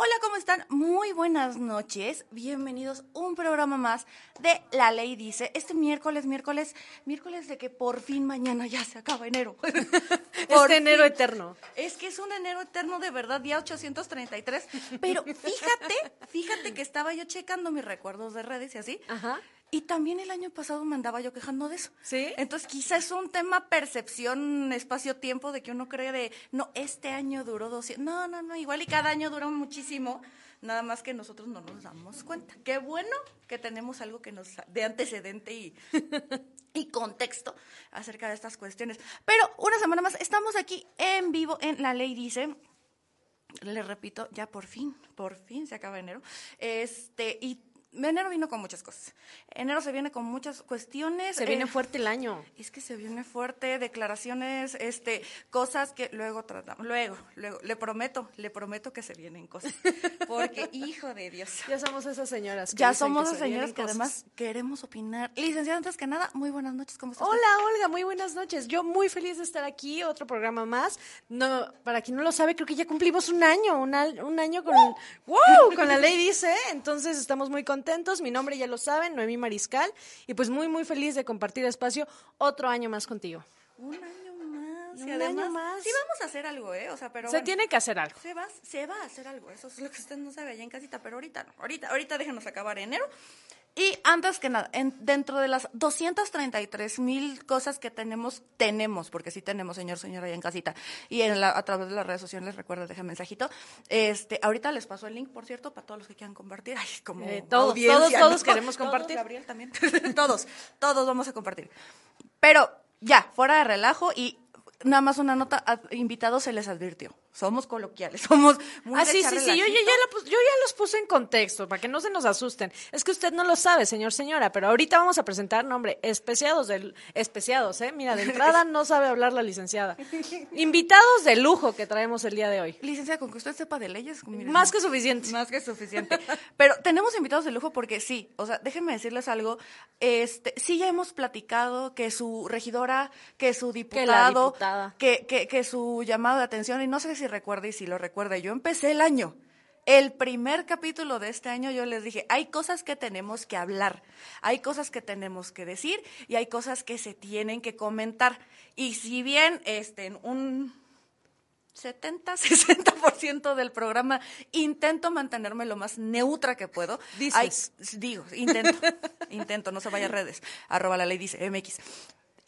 Hola, ¿cómo están? Muy buenas noches. Bienvenidos a un programa más de La Ley Dice. Este miércoles, miércoles, miércoles de que por fin mañana ya se acaba enero. este enero eterno. Es que es un enero eterno de verdad, día 833. Pero fíjate, fíjate que estaba yo checando mis recuerdos de redes y así. Ajá. Y también el año pasado me andaba yo quejando de eso. ¿Sí? Entonces quizás es un tema percepción, espacio-tiempo, de que uno cree de, no, este año duró 200. No, no, no, igual y cada año duró muchísimo, nada más que nosotros no nos damos cuenta. Qué bueno que tenemos algo que nos de antecedente y, y contexto acerca de estas cuestiones. Pero una semana más, estamos aquí en vivo en La Ley Dice. Le repito, ya por fin, por fin se acaba enero. Este, y enero vino con muchas cosas. Enero se viene con muchas cuestiones. Se viene eh, fuerte el año. Es que se viene fuerte, declaraciones, este, cosas que luego tratamos. Luego, luego, le prometo, le prometo que se vienen cosas. Porque, hijo de Dios. Ya somos esas señoras. ya somos esas señoras que además queremos opinar. Licenciada, antes que nada, muy buenas noches, ¿cómo estás? Hola, Olga, muy buenas noches. Yo muy feliz de estar aquí, otro programa más. No, para quien no lo sabe, creo que ya cumplimos un año, un, un año con, ¡wow! con la ley dice, entonces estamos muy contentos mi nombre ya lo saben, Noemí Mariscal, y pues muy, muy feliz de compartir espacio otro año más contigo. Un año más. Un año más. Sí vamos a hacer algo, ¿eh? O sea, pero Se tiene que hacer algo. Se va, se va a hacer algo, eso es lo que usted no sabe allá en casita, pero ahorita no. Ahorita, ahorita déjenos acabar enero. Y antes que nada, en, dentro de las 233 mil cosas que tenemos, tenemos, porque sí tenemos, señor, señora, allá en casita, y en la, a través de las redes sociales, recuerda, deja mensajito. Este, ahorita les paso el link, por cierto, para todos los que quieran compartir. Ay, como Eh, todos, audiencia, todos, ¿no? todos queremos compartir. Todos, Gabriel también. todos, todos vamos a compartir. Pero ya, fuera de relajo y nada más una nota, a invitados se les advirtió. Somos coloquiales, somos muy Ah, sí, sí, sí, yo, ya, la pus- yo ya los puse en contexto, para que no se nos asusten. Es que usted no lo sabe, señor, señora, pero ahorita vamos a presentar, nombre, especiados del, especiados, ¿eh? Mira, de entrada no sabe hablar la licenciada. Invitados de lujo que traemos el día de hoy. Licenciada, con que usted sepa de leyes, mire, Más que suficiente. Más que suficiente. Pero tenemos invitados de lujo porque sí, o sea, déjenme decirles algo. Este, sí ya hemos platicado que su regidora, que su diputado, diputada. que, que, que su llamado de atención, y no sé si recuerda y si lo recuerda, yo empecé el año. El primer capítulo de este año yo les dije, hay cosas que tenemos que hablar, hay cosas que tenemos que decir y hay cosas que se tienen que comentar. Y si bien este, en un 70, 60% del programa intento mantenerme lo más neutra que puedo. Dices. Digo, intento, intento, no se vaya a redes, arroba la ley dice, MX.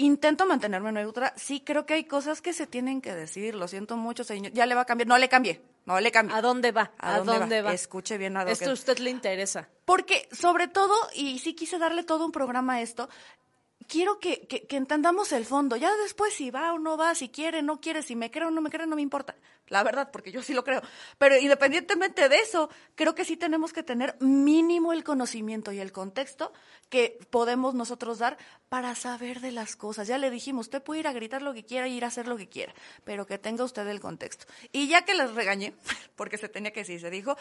Intento mantenerme neutra, sí creo que hay cosas que se tienen que decir, lo siento mucho, señor, ya le va a cambiar, no le cambie, no le cambie. ¿A dónde va? ¿A dónde va? Escuche bien a lo Esto a usted le interesa. Porque, sobre todo, y sí quise darle todo un programa a esto, quiero que, que- que entendamos el fondo. Ya después, si va o no va, si quiere, no quiere, si me cree o no me cree, no me importa. La verdad, porque yo sí lo creo. Pero independientemente de eso, creo que sí tenemos que tener mínimo el conocimiento y el contexto que podemos nosotros dar para saber de las cosas. Ya le dijimos, usted puede ir a gritar lo que quiera y ir a hacer lo que quiera, pero que tenga usted el contexto. Y ya que les regañé, porque se tenía que decir, se dijo,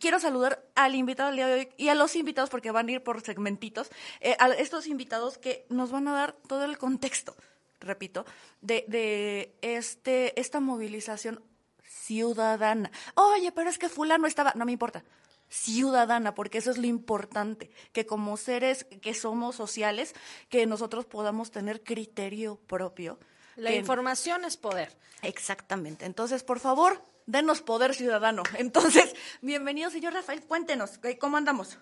quiero saludar al invitado del día de hoy y a los invitados, porque van a ir por segmentitos, eh, a estos invitados que nos van a dar todo el contexto, repito, de, de este, esta movilización ciudadana. Oye, pero es que fulano estaba, no me importa. Ciudadana, porque eso es lo importante, que como seres que somos sociales, que nosotros podamos tener criterio propio. La que- información es poder. Exactamente. Entonces, por favor, denos poder ciudadano. Entonces, bienvenido, señor Rafael. Cuéntenos, ¿eh, ¿cómo andamos?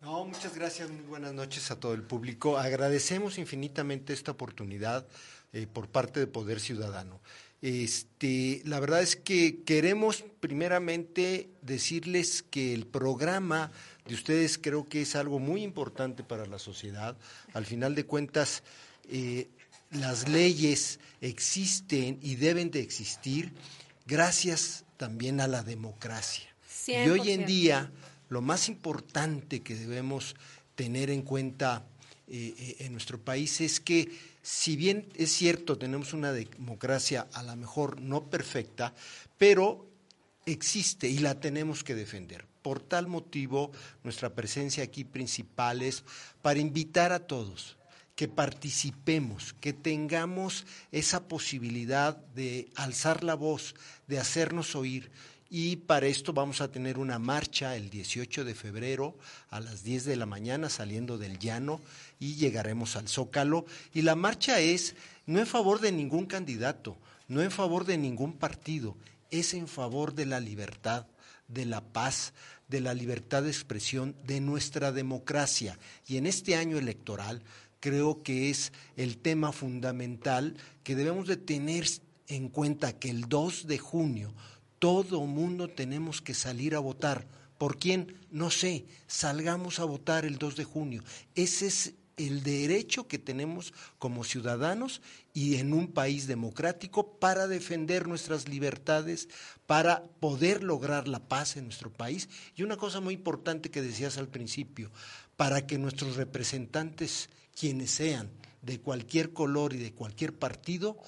No, muchas gracias, muy buenas noches a todo el público. Agradecemos infinitamente esta oportunidad eh, por parte de Poder Ciudadano. Este, la verdad es que queremos primeramente decirles que el programa de ustedes creo que es algo muy importante para la sociedad. Al final de cuentas, eh, las leyes existen y deben de existir gracias también a la democracia. Y hoy en 100%. día lo más importante que debemos tener en cuenta eh, eh, en nuestro país es que si bien es cierto tenemos una democracia a lo mejor no perfecta, pero existe y la tenemos que defender. Por tal motivo, nuestra presencia aquí principal es para invitar a todos que participemos, que tengamos esa posibilidad de alzar la voz, de hacernos oír y para esto vamos a tener una marcha el 18 de febrero a las 10 de la mañana saliendo del llano y llegaremos al Zócalo. Y la marcha es no en favor de ningún candidato, no en favor de ningún partido, es en favor de la libertad, de la paz, de la libertad de expresión, de nuestra democracia. Y en este año electoral creo que es el tema fundamental que debemos de tener en cuenta que el 2 de junio todo mundo tenemos que salir a votar. ¿Por quién? No sé. Salgamos a votar el 2 de junio. Ese es el derecho que tenemos como ciudadanos y en un país democrático para defender nuestras libertades, para poder lograr la paz en nuestro país. Y una cosa muy importante que decías al principio, para que nuestros representantes, quienes sean, de cualquier color y de cualquier partido,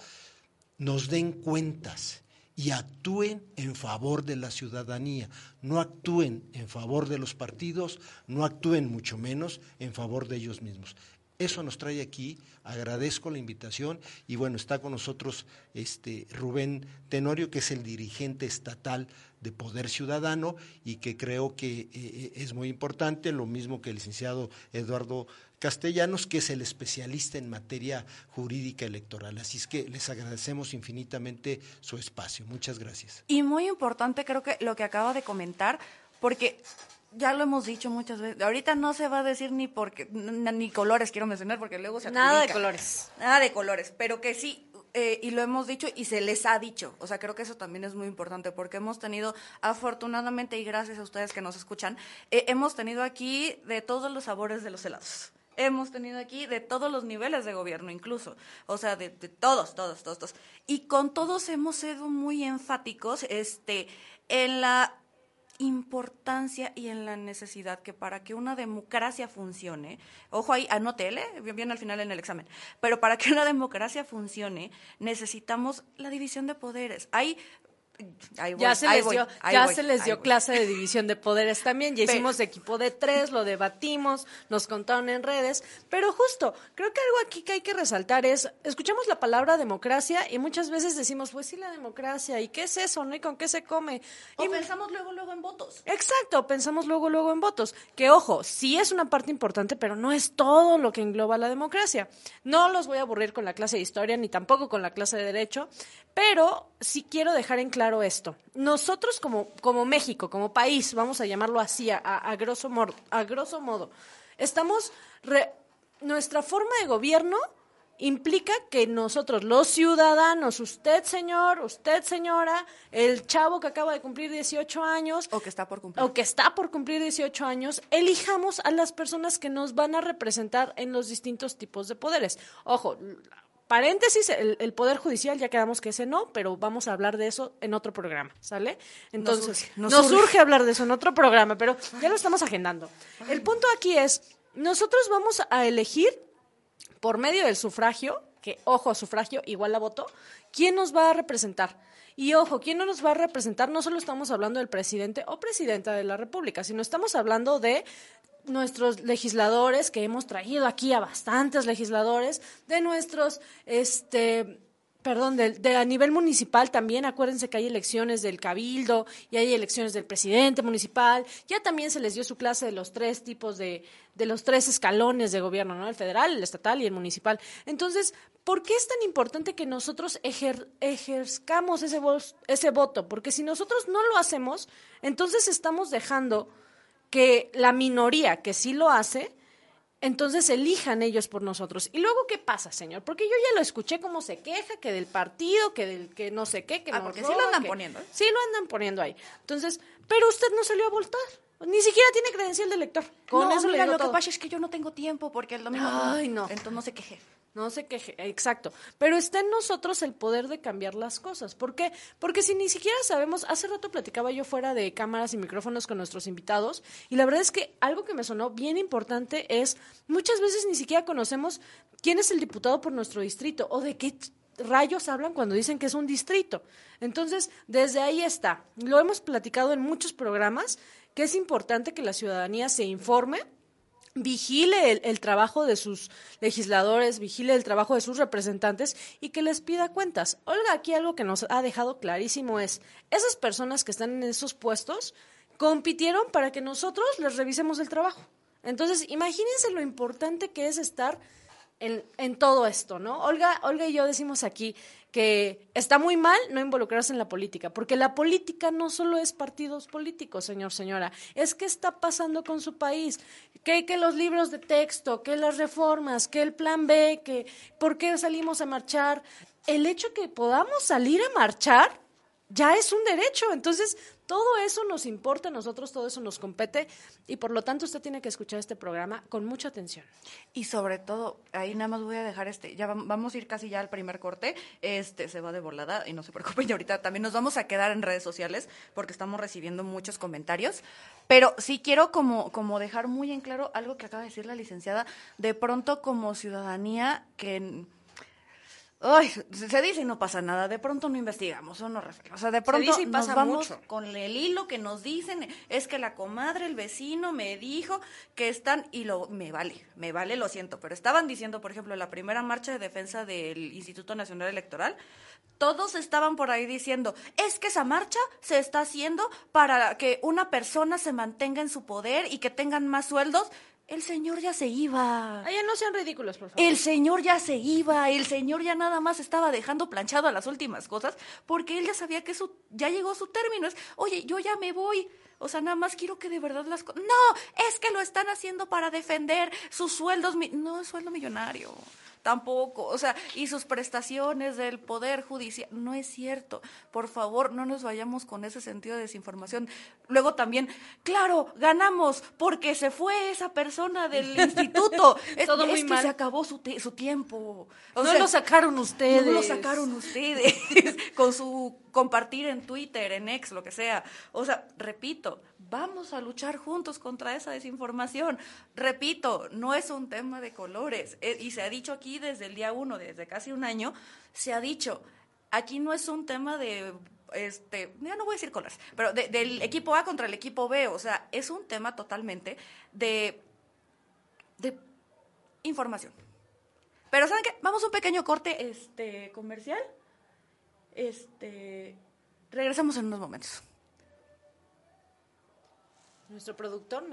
nos den cuentas y actúen en favor de la ciudadanía, no actúen en favor de los partidos, no actúen mucho menos en favor de ellos mismos. Eso nos trae aquí, agradezco la invitación y bueno, está con nosotros este Rubén Tenorio, que es el dirigente estatal de Poder Ciudadano y que creo que eh, eh, es muy importante, lo mismo que el licenciado Eduardo Castellanos, que es el especialista en materia jurídica electoral. Así es que les agradecemos infinitamente su espacio. Muchas gracias. Y muy importante creo que lo que acaba de comentar, porque ya lo hemos dicho muchas veces. Ahorita no se va a decir ni porque ni colores quiero mencionar porque luego se nada de colores. Nada de colores, pero que sí eh, y lo hemos dicho y se les ha dicho. O sea, creo que eso también es muy importante porque hemos tenido, afortunadamente y gracias a ustedes que nos escuchan, eh, hemos tenido aquí de todos los sabores de los helados hemos tenido aquí de todos los niveles de gobierno incluso, o sea, de, todos, todos, todos, todos. Y con todos hemos sido muy enfáticos este, en la importancia y en la necesidad que para que una democracia funcione, ojo ahí, anótele, bien al final en el examen, pero para que una democracia funcione necesitamos la división de poderes. Hay ya se les dio, ya se les dio clase de división de poderes también, ya hicimos equipo de tres, lo debatimos, nos contaron en redes, pero justo, creo que algo aquí que hay que resaltar es, escuchamos la palabra democracia y muchas veces decimos, pues sí, la democracia, ¿y qué es eso, no? ¿Y con qué se come? y pensamos luego, luego en votos. Exacto, pensamos luego, luego en votos, que ojo, sí es una parte importante, pero no es todo lo que engloba la democracia. No los voy a aburrir con la clase de historia, ni tampoco con la clase de derecho, pero sí quiero dejar en claro esto. Nosotros como, como México, como país, vamos a llamarlo así, a, a, grosso, modo, a grosso modo, estamos... nuestra forma de gobierno implica que nosotros, los ciudadanos, usted señor, usted señora, el chavo que acaba de cumplir 18 años, o que está por cumplir, o que está por cumplir 18 años, elijamos a las personas que nos van a representar en los distintos tipos de poderes. Ojo, Paréntesis, el, Poder Judicial, ya quedamos que ese no, pero vamos a hablar de eso en otro programa, ¿sale? Entonces, nos, surge, hablar de eso en otro programa, pero ya lo estamos agendando. El punto aquí es, nosotros vamos a elegir por medio del sufragio, que ojo, sufragio igual a voto, quién nos va a representar. Y ojo, ¿quién no nos va a representar? No solo estamos hablando del presidente o presidenta de la República, sino estamos hablando de nuestros legisladores, que hemos traído aquí a bastantes legisladores, de nuestros, este, perdón, de, a nivel municipal también, acuérdense que hay elecciones del cabildo y hay elecciones del presidente municipal, ya también se les dio su clase de los tres tipos de, de los tres escalones de gobierno, ¿no? El federal, el estatal y el municipal. Entonces, ¿por qué es tan importante que nosotros ejerzcamos ese, ese voto? Porque si nosotros no lo hacemos, entonces estamos dejando que la minoría que sí lo hace, entonces elijan ellos por nosotros. ¿Y luego qué pasa, señor? Porque yo ya lo escuché como se queja, que del partido, que del que no sé qué, que ah, porque sí lo andan poniendo. ¿eh? Sí lo andan poniendo ahí. Entonces, pero usted no salió a voltar. Ni siquiera tiene credencial de lector. Con eso mira, lo que pasa es que yo no tengo tiempo porque el domingo... Ay, no. Entonces no se queje. No sé qué, exacto. Pero está en nosotros el poder de cambiar las cosas. ¿Por qué? Porque si ni siquiera sabemos, hace rato platicaba yo fuera de cámaras y micrófonos con nuestros invitados, y la verdad es que algo que me sonó bien importante es, muchas veces ni siquiera conocemos quién es el diputado por nuestro distrito o de qué rayos hablan cuando dicen que es un distrito. Entonces, desde ahí está. Lo hemos platicado en muchos programas, que es importante que la ciudadanía se informe vigile el, trabajo de sus legisladores, vigile el trabajo de sus representantes y que les pida cuentas. Olga, aquí algo que nos ha dejado clarísimo es, esas personas que están en esos puestos compitieron para que nosotros les revisemos el trabajo. Entonces, imagínense lo importante que es estar en, en, todo esto, ¿no? Olga, Olga y yo decimos aquí que está muy mal no involucrarse en la política, porque la política no solo es partidos políticos, señor, señora, es que está pasando con su país, que, que los libros de texto, que las reformas, que el plan B, que por qué salimos a marchar. El hecho que podamos salir a marchar ya es un derecho. Entonces, todo eso nos importa a nosotros, todo eso nos compete y por lo tanto usted tiene que escuchar este programa con mucha atención. Y sobre todo, ahí nada más voy a dejar este, ya vamos a ir casi ya al primer corte, este se va de volada y no se preocupen, y ahorita también nos vamos a quedar en redes sociales porque estamos recibiendo muchos comentarios, pero sí quiero como, como dejar muy en claro algo que acaba de decir la licenciada, de pronto como ciudadanía que Ay, se dice y no pasa nada, de pronto no investigamos o no O sea, de pronto nos vamos con el hilo que nos dicen, es que la comadre, el vecino me dijo que están, y lo, me vale, me vale, lo siento, pero estaban diciendo, por ejemplo, la primera marcha de defensa del Instituto Nacional Electoral, todos estaban por ahí diciendo, es que esa marcha se está haciendo para que una persona se mantenga en su poder y que tengan más sueldos. El señor ya se iba. Ay, no sean ridículos, por favor. El señor ya se iba. El señor ya nada más estaba dejando planchado a las últimas cosas porque él ya sabía que su, ya llegó su término. Es, oye, yo ya me voy. O sea, nada más quiero que de verdad las cosas. No, es que lo están haciendo para defender sus sueldos. No, sueldo millonario tampoco, o sea, y sus prestaciones del Poder Judicial, no es cierto. Por favor, no nos vayamos con ese sentido de desinformación. Luego también, claro, ganamos porque se fue esa persona del instituto. es, Todo muy que se acabó su, su tiempo. O no lo sacaron ustedes. No lo sacaron ustedes con su compartir en Twitter, en X, lo que sea. O sea, repito, vamos a luchar juntos contra esa desinformación. Repito, no es un tema de colores. Eh, y se ha dicho aquí desde el día uno, desde casi un año, se ha dicho, aquí no es un tema de este, ya no voy a decir colores, pero del equipo A contra el equipo B, o sea, es un tema totalmente de, de información. Pero ¿saben qué? Vamos a un pequeño corte este, comercial. Este, regresamos en unos momentos. Nuestro productor,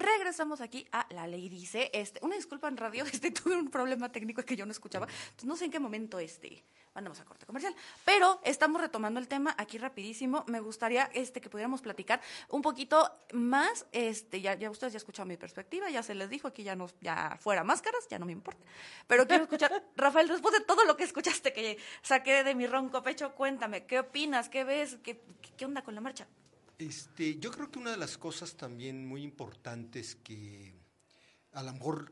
regresamos aquí a La Ley Dice. Este, una disculpa en radio, este, tuve un problema técnico que yo no escuchaba. Entonces, no sé en qué momento este, mandamos a corte comercial. Pero estamos retomando el tema aquí rapidísimo. Me gustaría este, que pudiéramos platicar un poquito más. Este, ya, ya ustedes ya escucharon mi perspectiva, ya se les dijo aquí ya no, ya fuera máscaras, ya no me importa. Pero quiero escuchar, Rafael, después de todo lo que escuchaste que saqué de mi ronco pecho, cuéntame, ¿qué opinas? ¿Qué ves? ¿Qué, qué onda con la marcha? Este, yo creo que una de las cosas también muy importantes que a lo mejor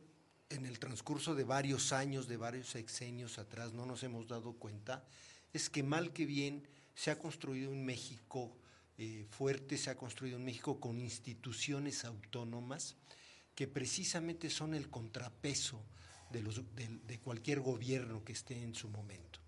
en el transcurso de varios años, de varios sexenios atrás, no nos hemos dado cuenta, es que mal que bien se ha construido un México eh, fuerte, se ha construido un México con instituciones autónomas que precisamente son el contrapeso de, de cualquier gobierno que esté en su momento.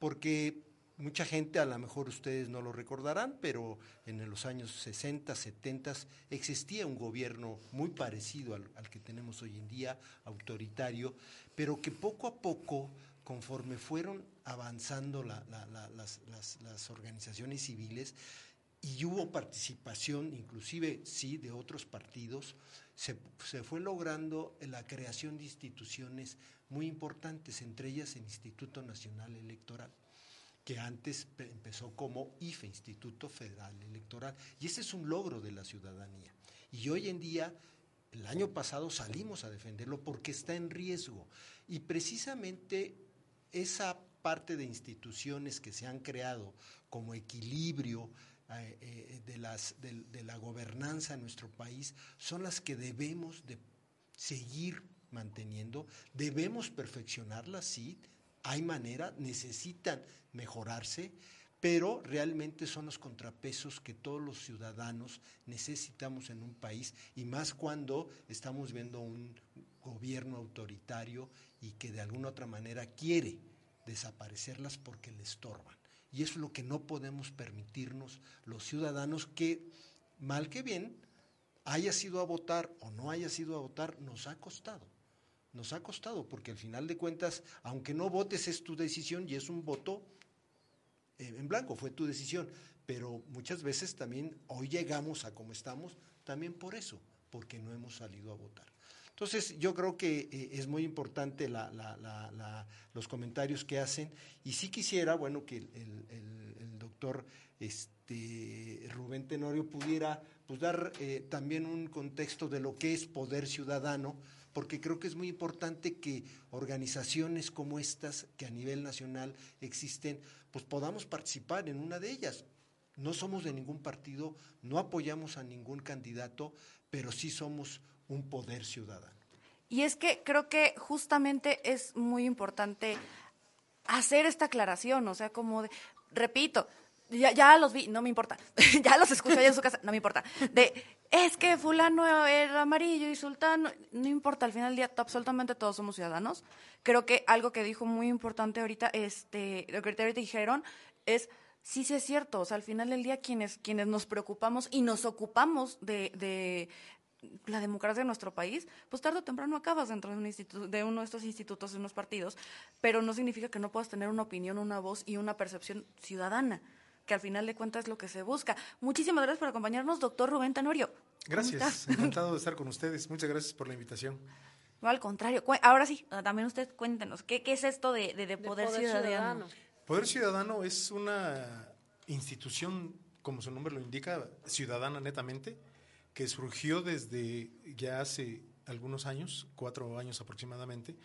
Porque Mucha gente, a lo mejor ustedes no lo recordarán, pero en los años 60, 70 existía un gobierno muy parecido al, que tenemos hoy en día, autoritario, pero que poco a poco, conforme fueron avanzando las, organizaciones civiles, y hubo participación, inclusive sí, de otros partidos, se, fue logrando la creación de instituciones muy importantes, entre ellas el Instituto Nacional Electoral que antes empezó como IFE, Instituto Federal Electoral. Y ese es un logro de la ciudadanía. Y hoy en día, el año pasado salimos a defenderlo porque está en riesgo. Y precisamente esa parte de instituciones que se han creado como equilibrio eh, eh, de, las, de la gobernanza en nuestro país son las que debemos de seguir manteniendo, debemos perfeccionarlas, sí, hay manera, necesitan mejorarse, pero realmente son los contrapesos que todos los ciudadanos necesitamos en un país y más cuando estamos viendo un gobierno autoritario y que de alguna otra manera quiere desaparecerlas porque le estorban. Y eso es lo que no podemos permitirnos los ciudadanos que, mal que bien, haya sido a votar o no haya sido a votar, nos ha costado nos ha costado, porque al final de cuentas, aunque no votes, es tu decisión y es un voto eh, en blanco, fue tu decisión. Pero muchas veces también hoy llegamos a como estamos, también por eso, porque no hemos salido a votar. Entonces, yo creo que eh, es muy importante los comentarios que hacen y sí quisiera, bueno, que el, doctor este, Rubén Tenorio pudiera pues, dar eh, también un contexto de lo que es poder ciudadano, porque creo que es muy importante que organizaciones como estas, que a nivel nacional existen, pues podamos participar en una de ellas. No somos de ningún partido, no apoyamos a ningún candidato, pero sí somos un poder ciudadano. Y es que creo que justamente es muy importante hacer esta aclaración, o sea, como de, repito, ya, ya los vi, no me importa, ya los escucho allá en su casa, no me importa, de es que fulano era amarillo y sultano, no importa, al final del día absolutamente todos somos ciudadanos. Creo que algo que dijo muy importante ahorita, este, lo que ahorita dijeron, es sí, sí es cierto, o sea, al final del día quienes, quienes nos preocupamos y nos ocupamos de, de la democracia de nuestro país, pues tarde o temprano acabas dentro de, un instituto, de uno de estos institutos, de unos partidos, pero no significa que no puedas tener una opinión, una voz y una percepción ciudadana que al final de cuentas es lo que se busca. Muchísimas gracias por acompañarnos, doctor Rubén Tenorio. Gracias, encantado de estar con ustedes. Muchas gracias por la invitación. No, al contrario. Ahora sí, ah, también usted cuéntenos, ¿qué, qué es esto de, de, poder, ciudadano? Poder Ciudadano es una institución, como su nombre lo indica, ciudadana netamente, que surgió desde ya hace algunos años, cuatro años aproximadamente,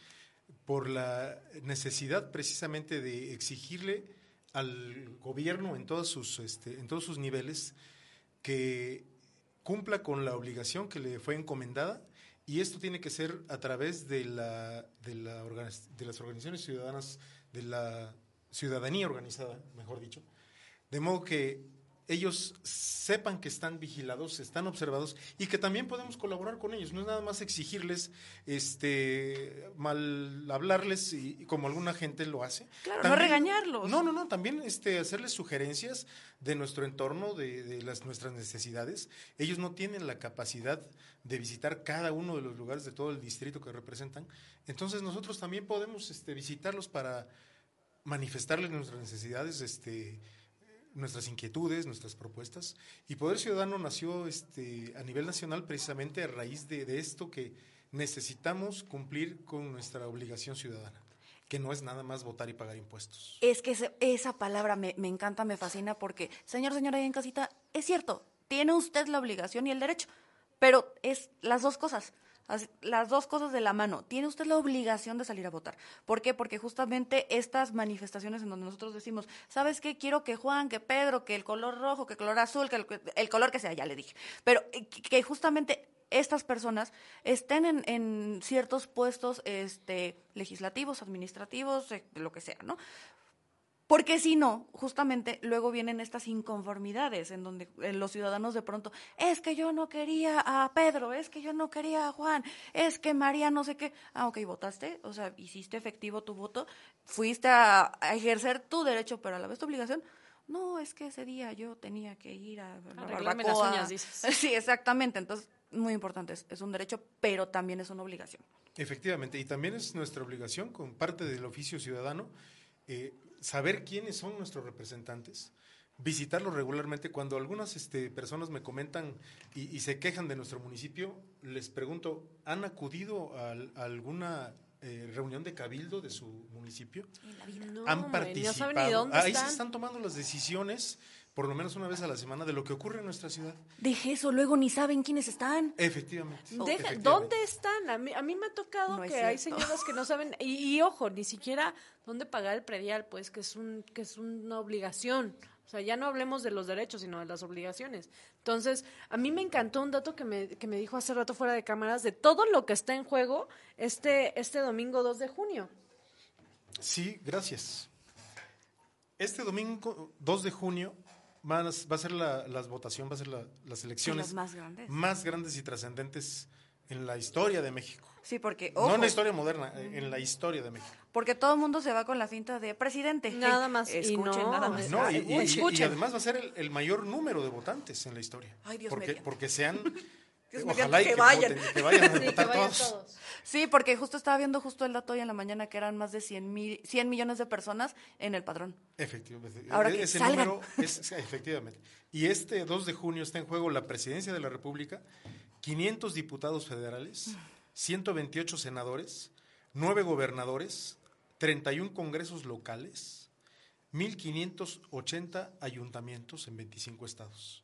por la necesidad precisamente de exigirle al gobierno en todos sus, este, en todos sus niveles que cumpla con la obligación que le fue encomendada y esto tiene que ser a través de, la, de, la, de las organizaciones ciudadanas, de la ciudadanía organizada, mejor dicho, de modo que ellos sepan que están vigilados, están observados y que también podemos colaborar con ellos. No es nada más exigirles, este, mal hablarles y, como alguna gente lo hace. Claro, no regañarlos. No, no, no, también este, hacerles sugerencias de nuestro entorno, de, de las, nuestras necesidades. Ellos no tienen la capacidad de visitar cada uno de los lugares de todo el distrito que representan. Entonces nosotros también podemos este, visitarlos para manifestarles nuestras necesidades, este, nuestras inquietudes, nuestras propuestas. Y Poder Ciudadano nació este, a nivel nacional precisamente a raíz de, de esto que necesitamos cumplir con nuestra obligación ciudadana, que no es nada más votar y pagar impuestos. Es que esa palabra me, me encanta, me fascina, porque, señor, señora, ahí en casita, es cierto, tiene usted la obligación y el derecho, pero es las dos cosas, las dos cosas de la mano. Tiene usted la obligación de salir a votar. ¿Por qué? Porque justamente estas manifestaciones en donde nosotros decimos, ¿sabes qué? Quiero que Juan, que Pedro, que el color rojo, que el color azul, que el, color que sea, ya le dije, pero eh, que que justamente estas personas estén en, en ciertos puestos este, legislativos, administrativos, eh, lo que sea, ¿no? Porque si no, justamente luego vienen estas inconformidades en donde eh, los ciudadanos de pronto, es que yo no quería a Pedro, es que yo no quería a Juan, es que María no sé qué. Ah, ok, votaste, o sea, hiciste efectivo tu voto, fuiste a, a ejercer tu derecho, pero a la vez tu obligación. No, es que ese día yo tenía que ir a la Arreglarme las uñas, dices. Sí, exactamente. Entonces, muy importante, es, es un derecho, pero también es una obligación. Efectivamente, y también es nuestra obligación, con parte del oficio ciudadano, eh, saber quiénes son nuestros representantes, visitarlos regularmente. Cuando algunas este, personas me comentan y, y se quejan de nuestro municipio, les pregunto, ¿han acudido a, al- a alguna eh, reunión de cabildo de su municipio? ¿Han participado? No saben ni dónde Ahí están. se están tomando las decisiones, por lo menos una vez a la semana, de lo que ocurre en nuestra ciudad. Deje eso, luego ni saben quiénes están. Efectivamente. Deja- efectivamente. ¿Dónde están? A mí, a mí me ha tocado No que hay señoras que no saben, y, y ojo, ni siquiera dónde pagar el predial, pues que es, un, que es una obligación. O sea, ya no hablemos de los derechos, sino de las obligaciones. Entonces, a mí me encantó un dato que me, que me dijo hace rato fuera de cámaras de todo lo que está en juego este, este domingo 2 de junio. Sí, gracias. Este domingo 2 de junio va a ser la, las votación, va a ser la- las elecciones las más grandes. más grandes y trascendentes en la historia de México. Sí, porque, No en la historia moderna, eh, en la historia de México. porque todo el mundo se va con la finta de presidente. Nada más, y Escuchen, no, nada más. No, y, y- y- y además va a ser el, el mayor número de votantes en la historia. Ay, Dios porque, mediante. porque sean, Dios ojalá y mediante, que, que vayan. voten, que vayan a Sí, que votar vayan todos. todos. Sí, porque justo estaba viendo justo el dato hoy en la mañana que eran más de 100, mil, 100 millones de personas en el padrón. Efectivamente. Ahora E- que ese salgan. número es efectivamente. Y este 2 de junio está en juego la presidencia de la República, 500 diputados federales, 128 senadores, 9 gobernadores, 31 congresos locales, 1580 ayuntamientos en 25 estados.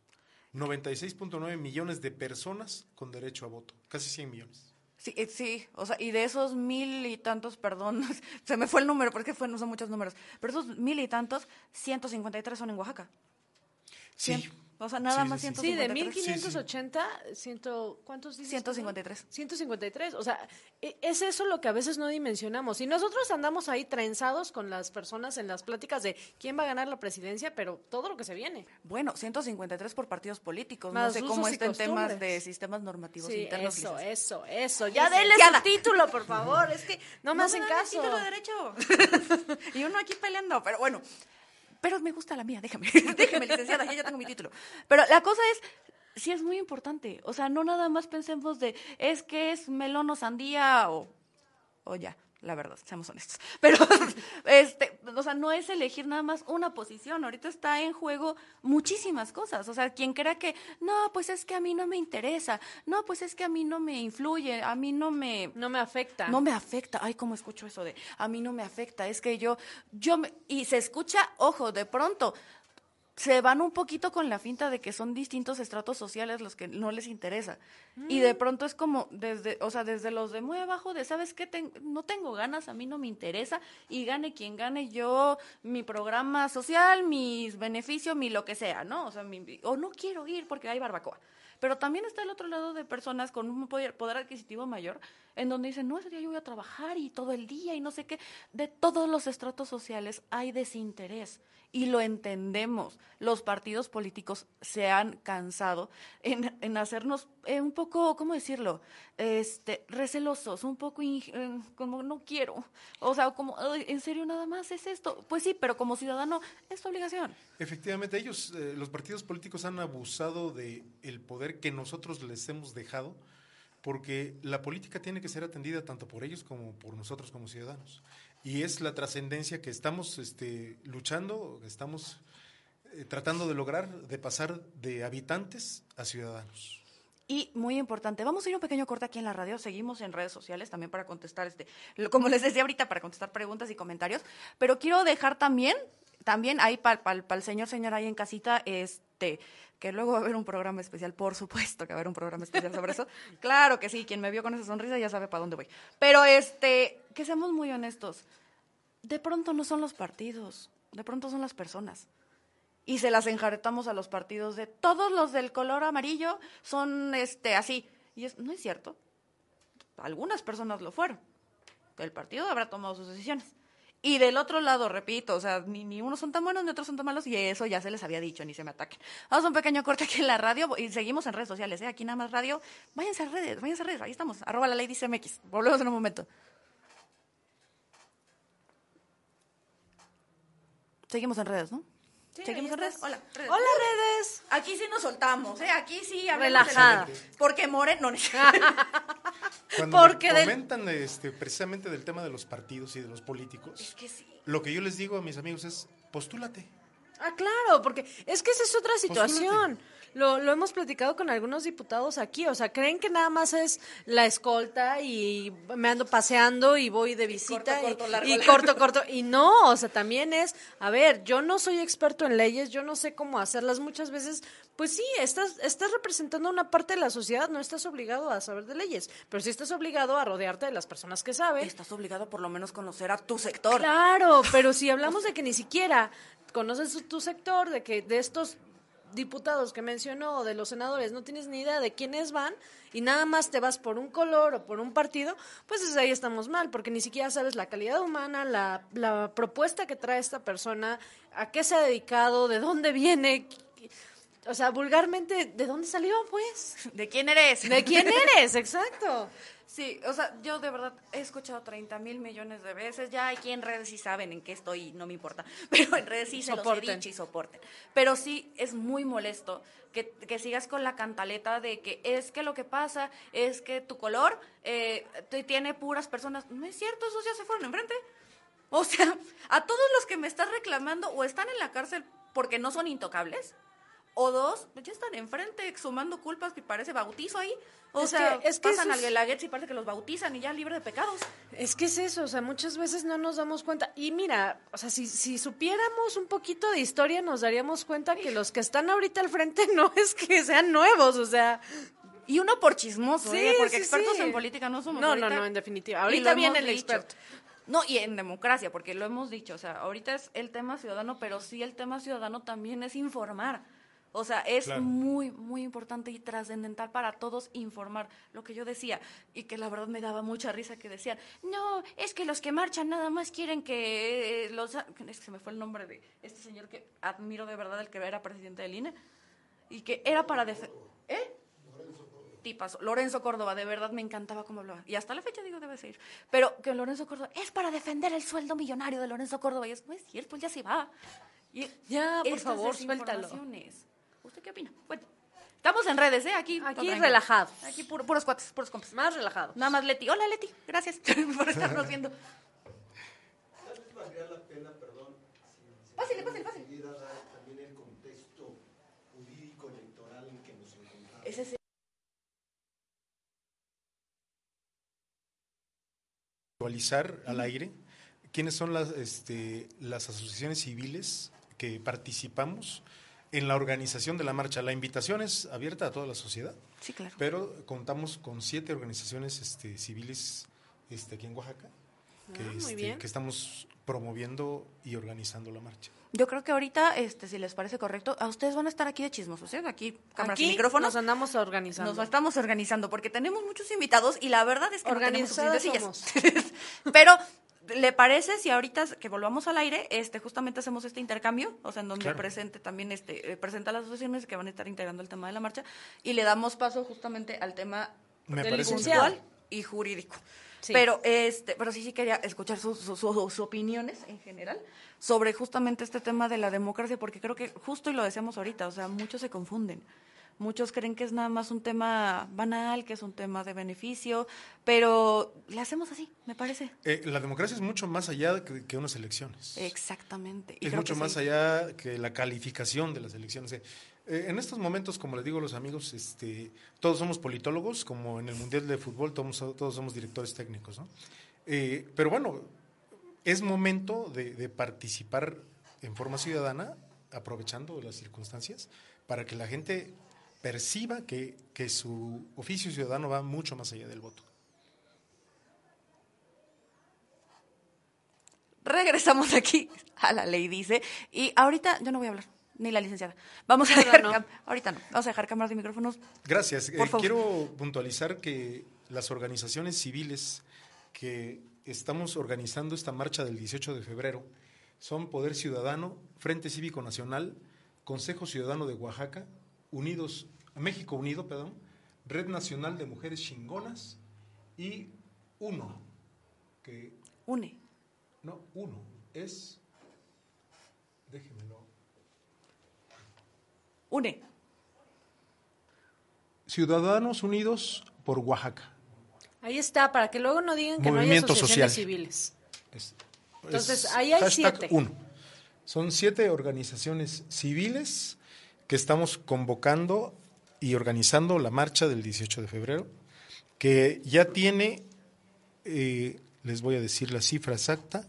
96.9 millones de personas con derecho a voto, casi 100 millones. Sí, eh, sí, o sea, y de esos mil y tantos, perdón, se me fue el número porque fue, no son muchos números, pero esos mil y tantos, 153 son en Oaxaca. Sí. O sea, nada Sí, más sí, sí. Sí, de 153. 1580, ciento, ¿cuántos dices? 153. 153. O sea, e- es eso lo que a veces no dimensionamos. Y nosotros andamos ahí trenzados con las personas en las pláticas de quién va a ganar la presidencia, pero todo lo que se viene. Bueno, 153 por partidos políticos. Más no sé cómo y estén temas de sistemas normativos Sí, internos. eso, eso, eso. Ya denle su título, por favor. Es que no me hacen el caso. título de derecho. y uno aquí peleando, pero bueno. Pero me gusta la mía, déjame. déjame, licenciada, ya, ya tengo mi título. Pero la cosa es, sí es muy importante. O sea, no nada más pensemos de, es que es melón o sandía o, o ya, la verdad, seamos honestos. Pero, este, o sea, no es elegir nada más una posición. Ahorita está en juego muchísimas cosas. O sea, quien crea que, no, pues es que a mí no me interesa. No, pues es que a mí no me influye. A mí no me... No me afecta. No me afecta. Ay, cómo escucho eso de a mí no me afecta. Es que yo, yo me, y se escucha, ojo, de pronto se van un poquito con la finta de que son distintos estratos sociales los que no les interesa. Y de pronto es como desde, o sea, desde los de muy abajo de, ¿sabes qué? Ten- no tengo ganas, a mí no me interesa y gane quien gane yo mi programa social, mis beneficios, mi lo que sea, ¿no? O sea, mi- o no quiero ir porque hay barbacoa. Pero también está el otro lado de personas con un poder, poder adquisitivo mayor, en donde dicen, no, ese día yo voy a trabajar y todo el día y no sé qué. De todos los estratos sociales hay desinterés y lo entendemos. Los partidos políticos se han cansado en, en hacernos eh, un poco, ¿cómo decirlo? Este, recelosos, un poco eh, como no quiero. O sea, como, "Ay, ¿en serio nada más es esto? Pues sí, pero como ciudadano es tu obligación. Efectivamente, ellos, eh, los partidos políticos han abusado de el poder que nosotros les hemos dejado, porque la política tiene que ser atendida tanto por ellos como por nosotros como ciudadanos. Y es la trascendencia que estamos este, luchando, que estamos eh, tratando de lograr de pasar de habitantes a ciudadanos. Y muy importante, vamos a ir un pequeño corte aquí en la radio, seguimos en redes sociales también para contestar, este, como les decía ahorita, para contestar preguntas y comentarios, pero quiero dejar también, también ahí para el señor, señor ahí en casita, este, que luego va a haber un programa especial, por supuesto que va a haber un programa especial sobre eso, claro que sí, quien me vio con esa sonrisa ya sabe para dónde voy, pero este, que seamos muy honestos, de pronto no son los partidos, de pronto son las personas y se las enjaretamos a los partidos de todos los del color amarillo son este así. Y es, no es cierto. Algunas personas lo fueron. El partido habrá tomado sus decisiones. Y del otro lado, repito, o sea, ni, ni unos son tan buenos ni otros son tan malos, y eso ya se les había dicho, ni se me ataquen. Vamos a un pequeño corte aquí en la radio y seguimos en redes sociales, ¿eh? Aquí nada más radio. Váyanse a redes, váyanse a redes, ahí estamos. Arroba la ley dice MX. Volvemos en un momento. Seguimos en redes, ¿no? Seguimos ahí en redes. Hola, redes. Hola, redes. Aquí sí nos soltamos, ¿eh? Aquí sí hablamos Relajada. Porque Moreno... No, Cuando Porque me del- comentan este, precisamente del tema de los partidos y de los políticos, es que sí. lo que yo les digo a mis amigos es, postúlate. Ah, claro, porque es que esa es otra Postúlate. Lo, lo hemos platicado con algunos diputados aquí, o sea, creen que nada más es la escolta y me ando paseando y voy de visita corto, corto, y, largo, y largo. corto, corto. Y no, o sea, también es, a ver, yo no soy experto en leyes, yo no sé cómo hacerlas muchas veces. Pues sí, estás, estás representando a una parte de la sociedad, no estás obligado a saber de leyes, pero sí estás obligado a rodearte de las personas que saben. Estás obligado a por lo menos conocer a tu sector. Claro, pero si hablamos de que ni siquiera conoces tu sector, de que de estos diputados que mencionó, o de los senadores, no tienes ni idea de quiénes van y nada más te vas por un color o por un partido, pues desde ahí estamos mal, porque ni siquiera sabes la calidad humana, la, la propuesta que trae esta persona, a qué se ha dedicado, de dónde viene. O sea, vulgarmente, ¿de dónde salió, pues? ¿De quién eres? ¿De quién eres? Exacto. Sí, o sea, yo de verdad he escuchado 30 mil millones de veces. Ya aquí en redes sí saben en qué estoy, no me importa. Pero en redes sí se los he Soporten. dicho y soporten. Pero sí es muy molesto que, que sigas con la cantaleta de que es que lo que pasa es que tu color eh, tiene puras personas. No es cierto, esos ya se fueron enfrente. O sea, a todos los que me estás reclamando o están en la cárcel porque no son intocables. O dos, ya están enfrente exhumando culpas que parece bautizo ahí. O Es sea, que- es que pasan al Guelaguetz y parece que los bautizan y ya libre de pecados. Es que es eso, o sea, muchas veces no nos damos cuenta. Y mira, o sea, si, si supiéramos un poquito de historia, nos daríamos cuenta que los que están ahorita al frente no es que sean nuevos, o sea. Y uno por chismoso, Sí, ¿eh? porque sí, expertos sí. en política no somos. No, no, ahorita- no, en definitiva. Ahorita viene el dicho. experto. No, y en democracia, porque lo hemos dicho, o sea, ahorita es el tema ciudadano, pero sí el tema ciudadano también es informar. O sea, es Claro. muy, muy importante y trascendental para todos informar lo que yo decía y que la verdad me daba mucha risa que decían, no, es que los que marchan nada más quieren que eh, los... Es que se me fue el nombre de este señor que admiro de verdad, el que era presidente del INE, y que era para defender... ¿Eh? tipazo. Lorenzo Córdoba, de verdad me encantaba cómo hablaba. Y hasta la fecha digo, debe seguir. Pero que Lorenzo Córdoba es para defender el sueldo millonario de Lorenzo Córdoba. Y es, no es cierto, él ya se va. Y Ya, por estas favor, suéltalo. ¿Usted qué opina? Bueno, estamos en redes, ¿eh? Aquí. Aquí relajados. Aquí puro- puros cuates, puros compas. Más relajado. Nada más Leti. Hola Leti, gracias por estarnos viendo. valdría la pena, perdón, si Pásale, pásale, pásale. también el contexto jurídico electoral en que nos encontramos. Ese es actualizar al aire quiénes son las, este, las asociaciones civiles que participamos en la organización de la marcha. La invitación es abierta a toda la sociedad, Sí, claro. pero contamos con siete organizaciones este, civiles este, aquí en Oaxaca que, Ah, este, que estamos promoviendo y organizando la marcha. Yo creo que ahorita, este, si les parece correcto, a ustedes van a estar aquí de chismosos, ¿eh? Aquí, cámaras y micrófonos. nos andamos organizando. Nos estamos organizando porque tenemos muchos invitados y la verdad es que no tenemos sillas. Pero ¿le parece si ahorita que volvamos al aire, este justamente hacemos este intercambio, o sea, en donde Claro. presente también este eh, presenta las asociaciones que van a estar integrando el tema de la marcha y le damos paso justamente al tema Me Del puntual y jurídico. Sí. Pero este, pero sí sí quería escuchar sus- sus opiniones en general sobre justamente este tema de la democracia, porque creo que justo y lo decíamos ahorita, o sea, muchos se confunden. Muchos creen que es nada más un tema banal, que es un tema de beneficio, pero le hacemos así, me parece. Eh, la democracia es mucho más allá que, que unas elecciones. Exactamente. y es creo mucho que más sí. allá que la calificación de las elecciones. Eh, eh, en estos momentos, como les digo a los amigos, este, todos somos politólogos, como en el Mundial de Fútbol, todos, todos somos directores técnicos. ¿no? Eh, pero bueno, es momento de, de participar en forma ciudadana, aprovechando las circunstancias, para que la gente perciba que, que su oficio ciudadano va mucho más allá del voto. Regresamos aquí a la ley, dice. Y ahorita yo no voy a hablar, ni la licenciada. Vamos a dejar, no. ahorita no, vamos a dejar cámaras y micrófonos. Gracias. Por Eh, favor. quiero puntualizar que las organizaciones civiles que estamos organizando esta marcha del 18 de febrero son Poder Ciudadano, Frente Cívico Nacional, Consejo Ciudadano de Oaxaca, Unidos, México Unido, perdón, Red Nacional de Mujeres Chingonas y UNO, que Une. no, UNO es, déjenmelo, Une. Ciudadanos Unidos por Oaxaca. Ahí está, para que luego no digan que Movimiento no hay asociaciones social. civiles. Es- Entonces, es ahí hay siete. uno. Son siete organizaciones civiles que estamos convocando y organizando la marcha del 18 de febrero, que ya tiene, eh, les voy a decir la cifra exacta,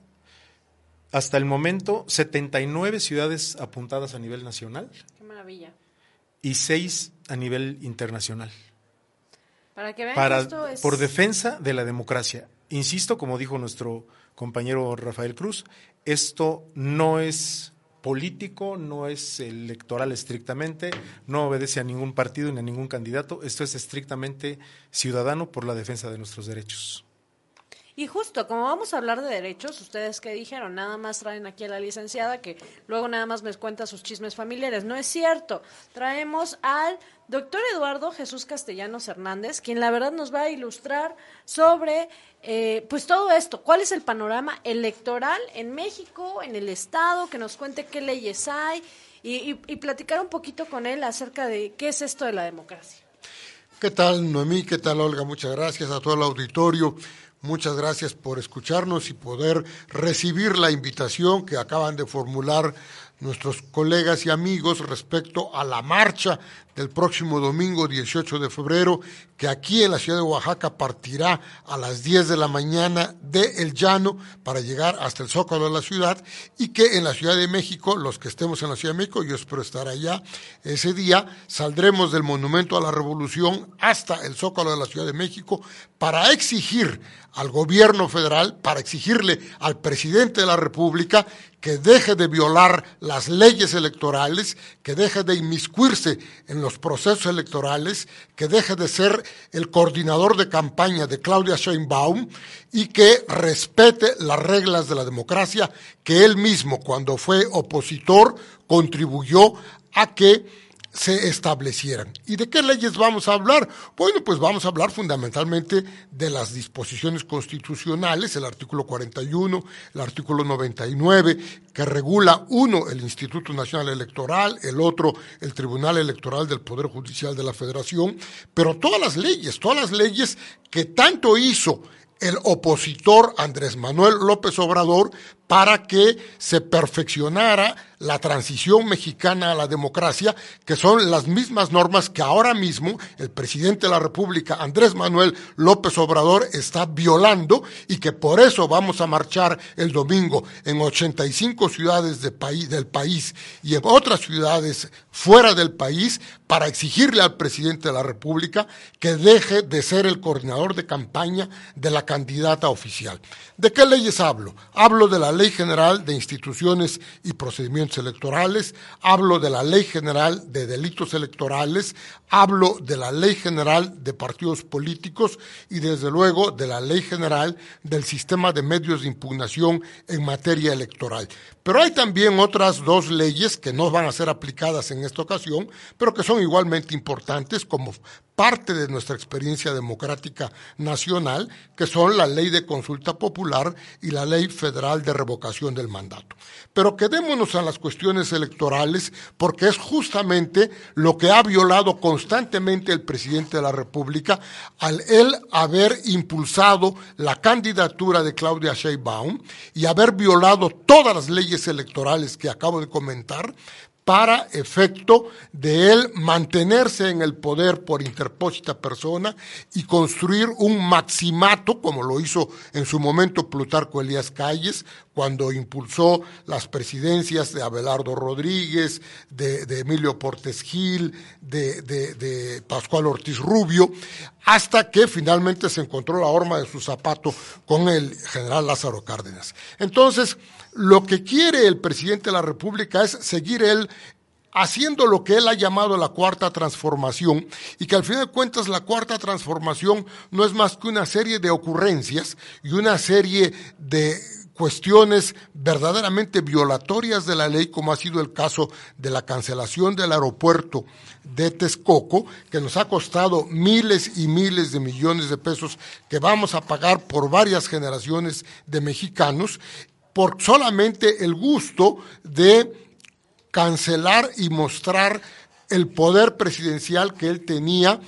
hasta el momento 79 ciudades apuntadas a nivel nacional Qué maravilla. y 6 a nivel internacional Para que vean para, esto es... por defensa de la democracia. Insisto, como dijo nuestro compañero Rafael Cruz, esto no es político, no es electoral estrictamente, no obedece a ningún partido ni a ningún candidato, esto es estrictamente ciudadano por la defensa de nuestros derechos. Y justo, como vamos a hablar de derechos, ustedes que dijeron, nada más traen aquí a la licenciada que luego nada más me cuenta sus chismes familiares. No es cierto. Traemos al doctor Eduardo Jesús Castellanos Hernández, quien la verdad nos va a ilustrar sobre eh, pues todo esto. ¿Cuál es el panorama electoral en México, en el Estado? Que nos cuente qué leyes hay y, y- y platicar un poquito con él acerca de qué es esto de la democracia. ¿Qué tal, Noemí? ¿Qué tal, Olga? Muchas gracias a todo el auditorio. Muchas gracias por escucharnos y poder recibir la invitación que acaban de formular nuestros colegas y amigos respecto a la marcha del próximo domingo 18 de febrero, que aquí en la ciudad de Oaxaca partirá a las 10 de la mañana de El Llano para llegar hasta el Zócalo de la ciudad y que en la Ciudad de México, los que estemos en la Ciudad de México, yo espero estar allá ese día, saldremos del Monumento a la Revolución hasta el Zócalo de la Ciudad de México para exigir al gobierno federal, para exigirle al presidente de la República que deje de violar las leyes electorales, que deje de inmiscuirse en los procesos electorales, que deje de ser el coordinador de campaña de Claudia Sheinbaum y que respete las reglas de la democracia que él mismo, cuando fue opositor, contribuyó a que se establecieran. ¿Y de qué leyes vamos a hablar? Bueno, pues vamos a hablar fundamentalmente de las disposiciones constitucionales, el artículo 41, el artículo 99, que regula uno el Instituto Nacional Electoral, el otro el Tribunal Electoral del Poder Judicial de la Federación, pero todas las leyes, todas las leyes que tanto hizo el opositor Andrés Manuel López Obrador para que se perfeccionara la transición mexicana a la democracia, que son las mismas normas que ahora mismo el presidente de la República, Andrés Manuel López Obrador, está violando y que por eso vamos a marchar el domingo en 85 ciudades de país, del país y en otras ciudades fuera del país para exigirle al presidente de la República que deje de ser el coordinador de campaña de la candidata oficial. ¿De qué leyes hablo? Hablo de la Ley General de Instituciones y Procedimientos Electorales, hablo de la Ley General de Delitos Electorales, hablo de la Ley General de Partidos Políticos y desde luego de la Ley General del Sistema de Medios de Impugnación en materia electoral. Pero hay también otras dos leyes que no van a ser aplicadas en esta ocasión, pero que son igualmente importantes como parte de nuestra experiencia democrática nacional, que son la ley de consulta popular y la ley federal de revocación del mandato. Pero quedémonos en las cuestiones electorales porque es justamente lo que ha violado constantemente el presidente de la República al él haber impulsado la candidatura de Claudia Sheinbaum y haber violado todas las leyes electorales que acabo de comentar, para efecto de él mantenerse en el poder por interpósita persona y construir un maximato, como lo hizo en su momento Plutarco Elías Calles, cuando impulsó las presidencias de Abelardo Rodríguez, de, Emilio Portes Gil, de, de Pascual Ortiz Rubio, hasta que finalmente se encontró la horma de su zapato con el general Lázaro Cárdenas. Entonces, lo que quiere el presidente de la República es seguir él haciendo lo que él ha llamado la cuarta transformación y que al fin de cuentas la cuarta transformación no es más que una serie de ocurrencias y una serie de cuestiones verdaderamente violatorias de la ley, como ha sido el caso de la cancelación del aeropuerto de Texcoco, que nos ha costado miles y miles de millones de pesos que vamos a pagar por varias generaciones de mexicanos, por solamente el gusto de cancelar y mostrar el poder presidencial que él tenía,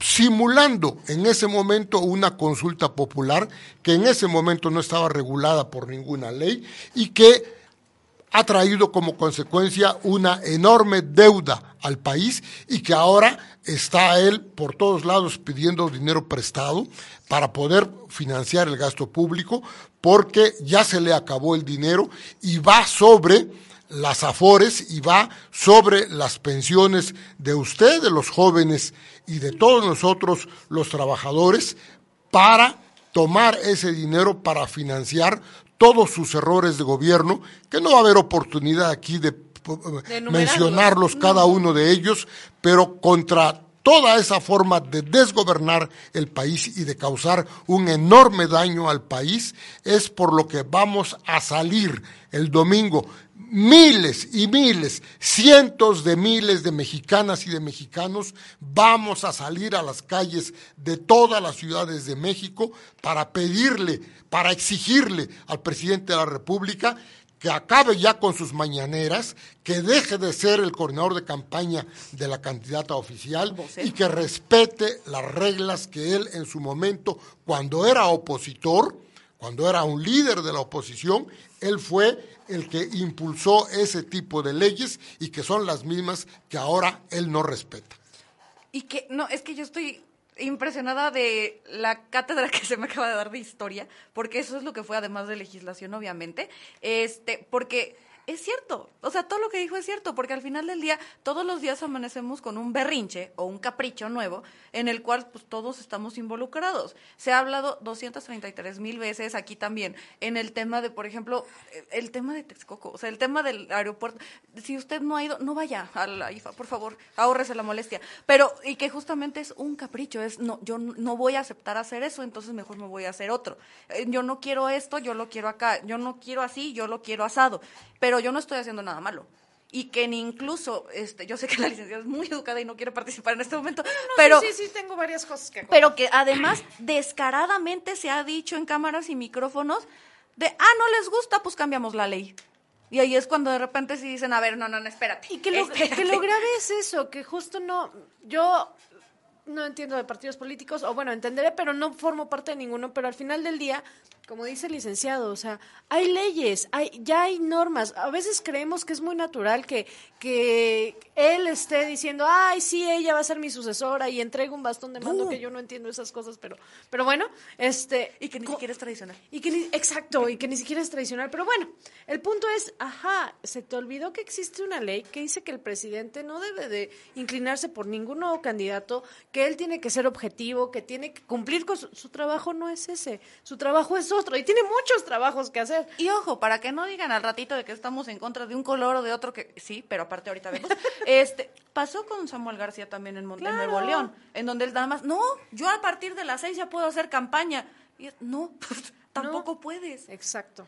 simulando en ese momento una consulta popular que en ese momento no estaba regulada por ninguna ley y que ha traído como consecuencia una enorme deuda al país y que ahora está él por todos lados pidiendo dinero prestado para poder financiar el gasto público, porque ya se le acabó el dinero y va sobre las afores y va sobre las pensiones de usted, de los jóvenes y de todos nosotros los trabajadores para tomar ese dinero para financiar todos sus errores de gobierno, que no va a haber oportunidad aquí de, mencionarlos cada uno de ellos, pero contra toda esa forma de desgobernar el país y de causar un enorme daño al país, es por lo que vamos a salir el domingo miles y miles, cientos de miles de mexicanas y de mexicanos vamos a salir a las calles de todas las ciudades de México para pedirle, para exigirle al presidente de la República que acabe ya con sus mañaneras, que deje de ser el coordinador de campaña de la candidata oficial y que respete las reglas que él en su momento, cuando era opositor, cuando era un líder de la oposición, él fue el que impulsó ese tipo de leyes y que son las mismas que ahora él no respeta. Y que, no, es que yo estoy impresionada de la cátedra que se me acaba de dar de historia, porque eso es lo que fue además de legislación, obviamente, este, porque es cierto, o sea, todo lo que dijo es cierto, porque al final del día todos los días amanecemos con un berrinche o un capricho nuevo en el cual pues todos estamos involucrados. Se ha hablado 233 mil veces aquí también en el tema de, por ejemplo, el tema de Texcoco, o sea, el tema del aeropuerto. Si usted no ha ido, no vaya a la IFA, por favor, ahórrese la molestia. Pero, y que justamente es un capricho, es, no, yo no voy a aceptar hacer eso, entonces mejor me voy a hacer otro. Eh, yo no quiero esto, yo lo quiero acá, yo no quiero así, yo lo quiero asado. Pero yo no estoy haciendo nada malo. Y que ni incluso, este, yo sé que la licenciada es muy educada y no quiere participar en este momento, pero... Sí, sí, tengo varias cosas que... Pero que además descaradamente se ha dicho en cámaras y micrófonos de, ah, no les gusta, pues cambiamos la ley. Y ahí es cuando de repente sí dicen, a ver, no, no, no, espérate. Y que lo, que lo grave es eso, que justo no, yo no entiendo de partidos políticos, o bueno, entenderé, pero no formo parte de ninguno, pero al final del día como dice el licenciado, o sea, hay leyes, hay, ya hay normas. A veces creemos que es muy natural que, que él esté diciendo, ay, sí, ella va a ser mi sucesora y entrega un bastón de mando, que yo no entiendo esas cosas, pero, pero bueno, este... Y que ni siquiera es tradicional. Y que exacto, y que ni siquiera es tradicional. Pero bueno, el punto es, ajá, se te olvidó que existe una ley que dice que el presidente no debe de inclinarse por ningún nuevo candidato, que él tiene que ser objetivo, que tiene que cumplir con su, su trabajo, no es ese. Su trabajo es y tiene muchos trabajos que hacer. Y ojo, para que no digan al ratito de que estamos en contra de un color o de otro, que sí, pero aparte ahorita vemos, este, pasó con Samuel García también en, Monte Nuevo León, en donde él nada más, no, yo a partir de las seis ya puedo hacer campaña. Y no, tampoco puedes. Exacto.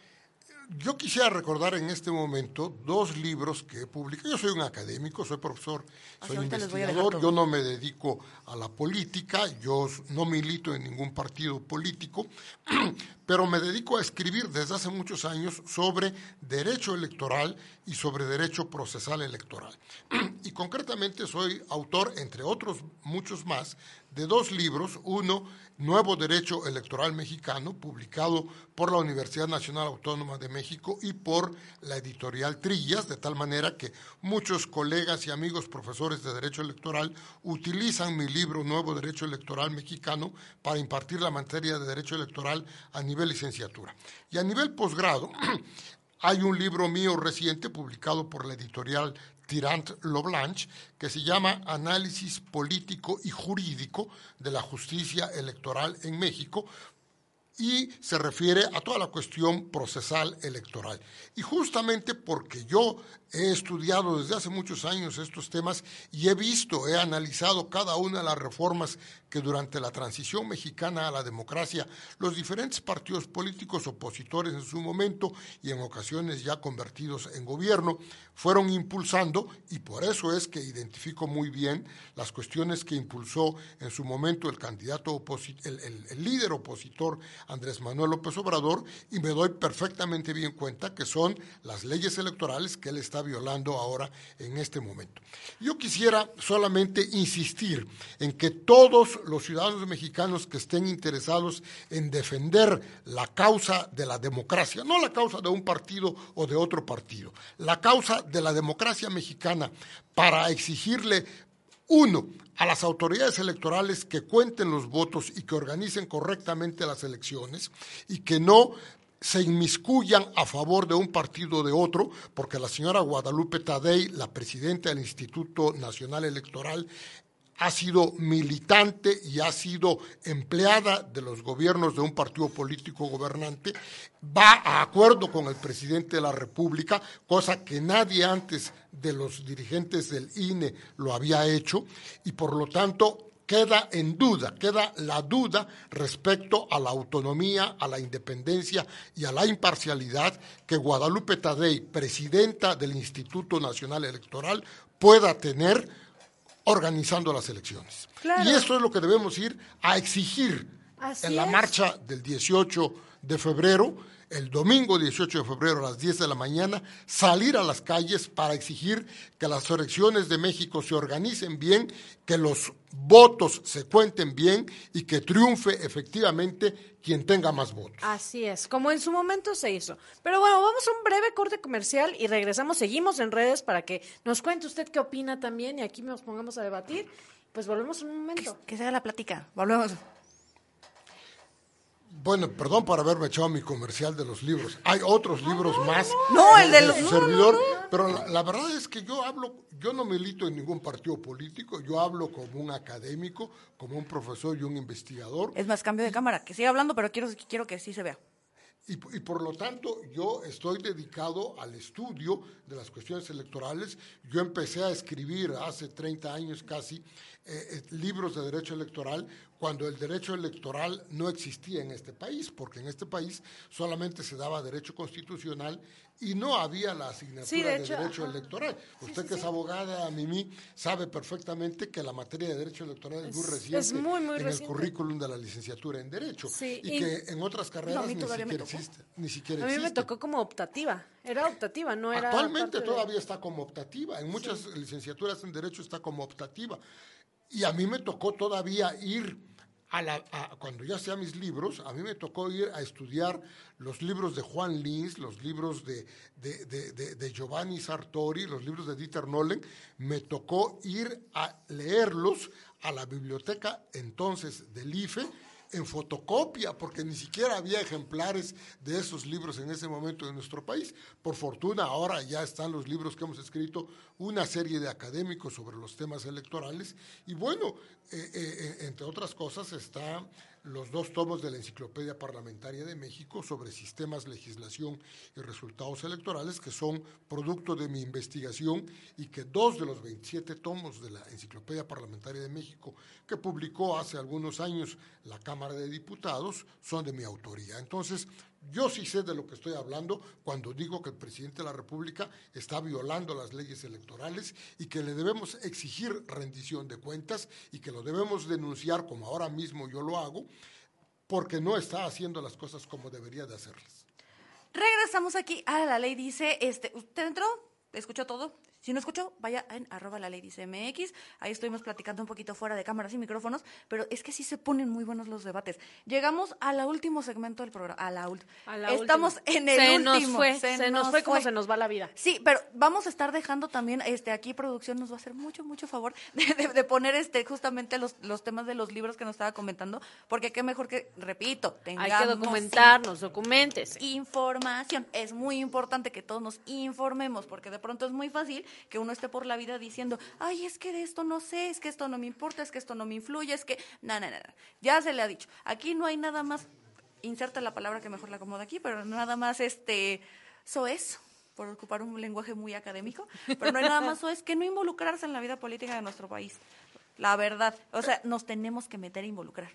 Yo quisiera recordar en este momento dos libros que he publicado. Yo soy un académico, soy profesor, soy ahorita les voy a dejar investigador, yo no me dedico a la política, yo no milito en ningún partido político, pero me dedico a escribir desde hace muchos años sobre derecho electoral y sobre derecho procesal electoral. Y concretamente soy autor, entre otros muchos más, de dos libros, uno, Nuevo Derecho Electoral Mexicano, publicado por la Universidad Nacional Autónoma de México y por la editorial Trillas, de tal manera que muchos colegas y amigos profesores de Derecho Electoral utilizan mi libro Nuevo Derecho Electoral Mexicano para impartir la materia de Derecho Electoral a nivel licenciatura. Y a nivel posgrado, hay un libro mío reciente publicado por la editorial Tirant Loblanche que se llama Análisis Político y Jurídico de la Justicia Electoral en México y se refiere a toda la cuestión procesal electoral. Y justamente porque yo he estudiado desde hace muchos años estos temas y he visto, he analizado cada una de las reformas que durante la transición mexicana a la democracia los diferentes partidos políticos opositores en su momento y en ocasiones ya convertidos en gobierno fueron impulsando y por eso es que identifico muy bien las cuestiones que impulsó en su momento el candidato el, el- el líder opositor Andrés Manuel López Obrador y me doy perfectamente bien cuenta que son las leyes electorales que él está violando ahora en este momento. Yo quisiera solamente insistir en que todos los ciudadanos mexicanos que estén interesados en defender la causa de la democracia, no la causa de un partido o de otro partido, la causa de la democracia mexicana para exigirle uno, a las autoridades electorales que cuenten los votos y que organicen correctamente las elecciones y que no se inmiscuyan a favor de un partido o de otro, porque la señora Guadalupe Tadei, la presidenta del Instituto Nacional Electoral, ha sido militante y ha sido empleada de los gobiernos de un partido político gobernante, va a acuerdo con el presidente de la República, cosa que nadie antes de los dirigentes del INE lo había hecho, y por lo tanto queda en duda, queda la duda respecto a la autonomía, a la independencia y a la imparcialidad que Guadalupe Tadei, presidenta del Instituto Nacional Electoral, pueda tener organizando las elecciones. Claro. Y esto es lo que debemos ir a exigir Así en la es. marcha del 18 de febrero, el domingo 18 de febrero a las 10 de la mañana, salir a las calles para exigir que las elecciones de México se organicen bien, que los votos se cuenten bien y que triunfe efectivamente quien tenga más votos. Así es, como en su momento se hizo. Pero bueno, vamos a un breve corte comercial y regresamos, seguimos en redes para que nos cuente usted qué opina también y aquí nos pongamos a debatir. Pues volvemos en un momento. Que se haga la plática. Volvemos. Bueno, perdón por haberme echado mi comercial de los libros. Hay otros libros más. No, el de los- su no, no, servidor, pero la, la verdad es que yo hablo, yo no milito en ningún partido político, yo hablo como un académico, como un profesor y un investigador. Es más, cambio de cámara. Que siga hablando, pero quiero, quiero que sí se vea. Y, por lo tanto, yo estoy dedicado al estudio de las cuestiones electorales. Yo empecé a escribir hace 30 años casi eh, eh, libros de derecho electoral cuando el derecho electoral no existía en este país, porque en este país solamente se daba derecho constitucional y no había la asignatura Sí, de derecho ajá. electoral. Usted que es abogada, Mimi, sabe perfectamente que la materia de derecho electoral es, muy reciente es muy, muy en reciente. el currículum de la licenciatura en derecho y, y- que en otras carreras ni siquiera existe, ni siquiera A mí me tocó como optativa. Era optativa, no era. Actualmente de- todavía está como optativa. En muchas licenciaturas en Derecho está como optativa. Y a mí me tocó todavía ir a la. a- cuando ya hacía mis libros, a mí me tocó ir a estudiar los libros de Juan Lins, los libros de, de, de- de- Giovanni Sartori, los libros de Dieter Nollen. Me tocó ir a leerlos a la biblioteca entonces del IFE en fotocopia, porque ni siquiera había ejemplares de esos libros en ese momento en nuestro país. Por fortuna, ahora ya están los libros que hemos escrito una serie de académicos sobre los temas electorales. Y bueno, eh, eh, eh, entre otras cosas, están los dos tomos de la Enciclopedia Parlamentaria de México sobre sistemas, legislación y resultados electorales, que son producto de mi investigación y que dos de los 27 tomos de la Enciclopedia Parlamentaria de México, que publicó hace algunos años la Cámara de Diputados, son de mi autoría. Entonces, Yo sí sé de lo que estoy hablando cuando digo que el presidente de la República está violando las leyes electorales y que le debemos exigir rendición de cuentas y que lo debemos denunciar como ahora mismo yo lo hago porque no está haciendo las cosas como debería de hacerlas. Regresamos aquí a la ley dice, este, ¿usted entró? ¿Escuchó todo? Si no escuchó, vaya en arroba la MX. Ahí estuvimos platicando un poquito fuera de cámaras y micrófonos, pero es que sí se ponen muy buenos los debates. Llegamos al último segmento del programa. A la, ult- A la Estamos última. en el se último. Nos fue, se, nos fue como se nos va la vida. Sí, pero vamos a estar dejando también, este, aquí producción nos va a hacer mucho, mucho favor de, de- de poner este justamente los, los temas de los libros que nos estaba comentando, porque qué mejor que, repito, tengamos Hay que documentarnos, documentese. información. Es muy importante que todos nos informemos, porque de pronto es muy fácil que uno esté por la vida diciendo, ay, es que de esto no sé, es que esto no me importa, es que esto no me influye, es que, no, no, no. Ya se le ha dicho. Aquí no hay nada más, inserta la palabra que mejor la acomoda aquí, pero nada más este, soez, por ocupar un lenguaje muy académico, pero no hay nada más soez que no involucrarse en la vida política de nuestro país. La verdad, o sea, nos tenemos que meter a involucrar.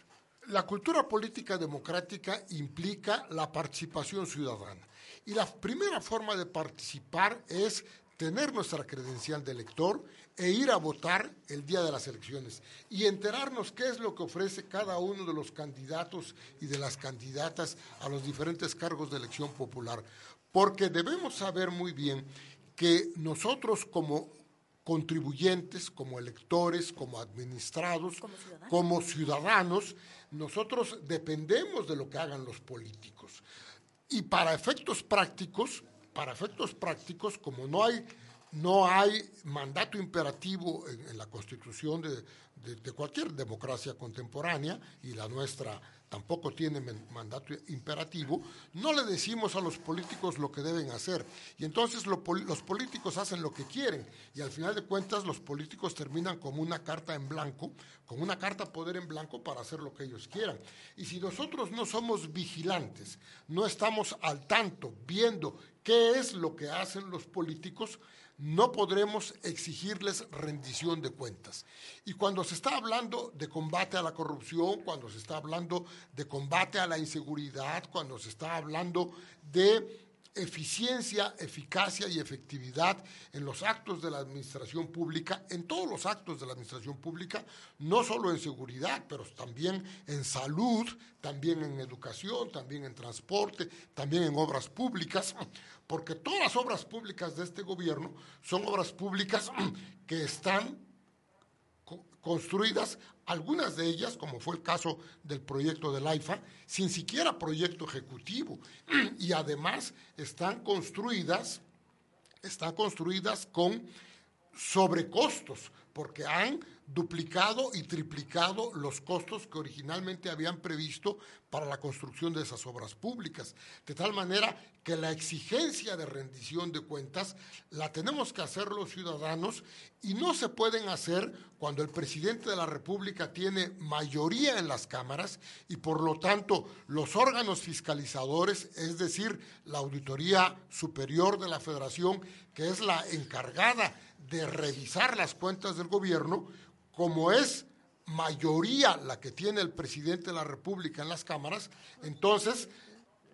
La cultura política democrática implica la participación ciudadana. Y la primera forma de participar es tener nuestra credencial de elector e ir a votar el día de las elecciones y enterarnos qué es lo que ofrece cada uno de los candidatos y de las candidatas a los diferentes cargos de elección popular. Porque debemos saber muy bien que nosotros como contribuyentes, como electores, como administrados, Como ciudadanos. como ciudadanos, nosotros dependemos de lo que hagan los políticos. Y para efectos prácticos, para efectos prácticos, como no hay, no hay mandato imperativo en, la constitución de- de cualquier democracia contemporánea, y la nuestra tampoco tiene mandato imperativo, no le decimos a los políticos lo que deben hacer. Y entonces los políticos hacen lo que quieren. Y al final de cuentas los políticos terminan como una carta en blanco, con una carta poder en blanco para hacer lo que ellos quieran. Y si nosotros no somos vigilantes, no estamos al tanto, viendo qué es lo que hacen los políticos, no podremos exigirles rendición de cuentas. Y cuando se está hablando de combate a la corrupción, cuando se está hablando de combate a la inseguridad, cuando se está hablando de eficiencia, eficacia y efectividad en los actos de la administración pública, en todos los actos de la administración pública, no solo en seguridad, pero también en salud, también en educación, también en transporte, también en obras públicas, porque todas las obras públicas de este gobierno son obras públicas que están co- construidas, algunas de ellas, como fue el caso del proyecto del AIFA, sin siquiera proyecto ejecutivo. Y además están construidas, están construidas con sobrecostos, porque han duplicado y triplicado los costos que originalmente habían previsto para la construcción de esas obras públicas. De tal manera que la exigencia de rendición de cuentas la tenemos que hacer los ciudadanos y no se pueden hacer cuando el presidente de la República tiene mayoría en las cámaras y por lo tanto los órganos fiscalizadores, es decir, la Auditoría Superior de la Federación, que es la encargada de revisar las cuentas del gobierno, como es mayoría la que tiene el presidente de la República en las cámaras, entonces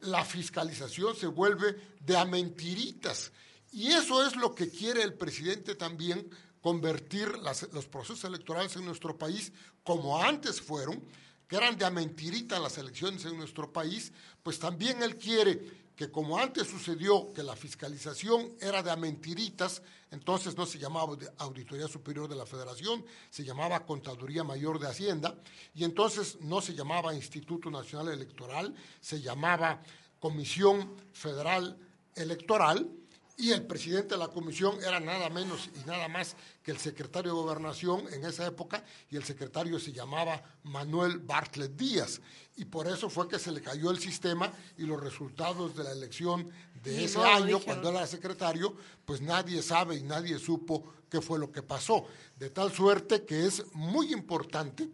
la fiscalización se vuelve de a mentiritas. Y eso es lo que quiere el presidente también, convertir los procesos electorales en nuestro país como antes fueron, que eran de a mentirita las elecciones en nuestro país, pues también él quiere que como antes sucedió que la fiscalización era de a mentiritas, entonces no se llamaba Auditoría Superior de la Federación, se llamaba Contaduría Mayor de Hacienda, y entonces no se llamaba Instituto Nacional Electoral, se llamaba Comisión Federal Electoral, y el presidente de la comisión era nada menos y nada más que el secretario de Gobernación en esa época, y el secretario se llamaba Manuel Bartlett Díaz. Y por eso fue que se le cayó el sistema y los resultados de la elección de Ni ese modo, año, dijeron. cuando era secretario, pues nadie sabe y nadie supo qué fue lo que pasó. De tal suerte que es muy importante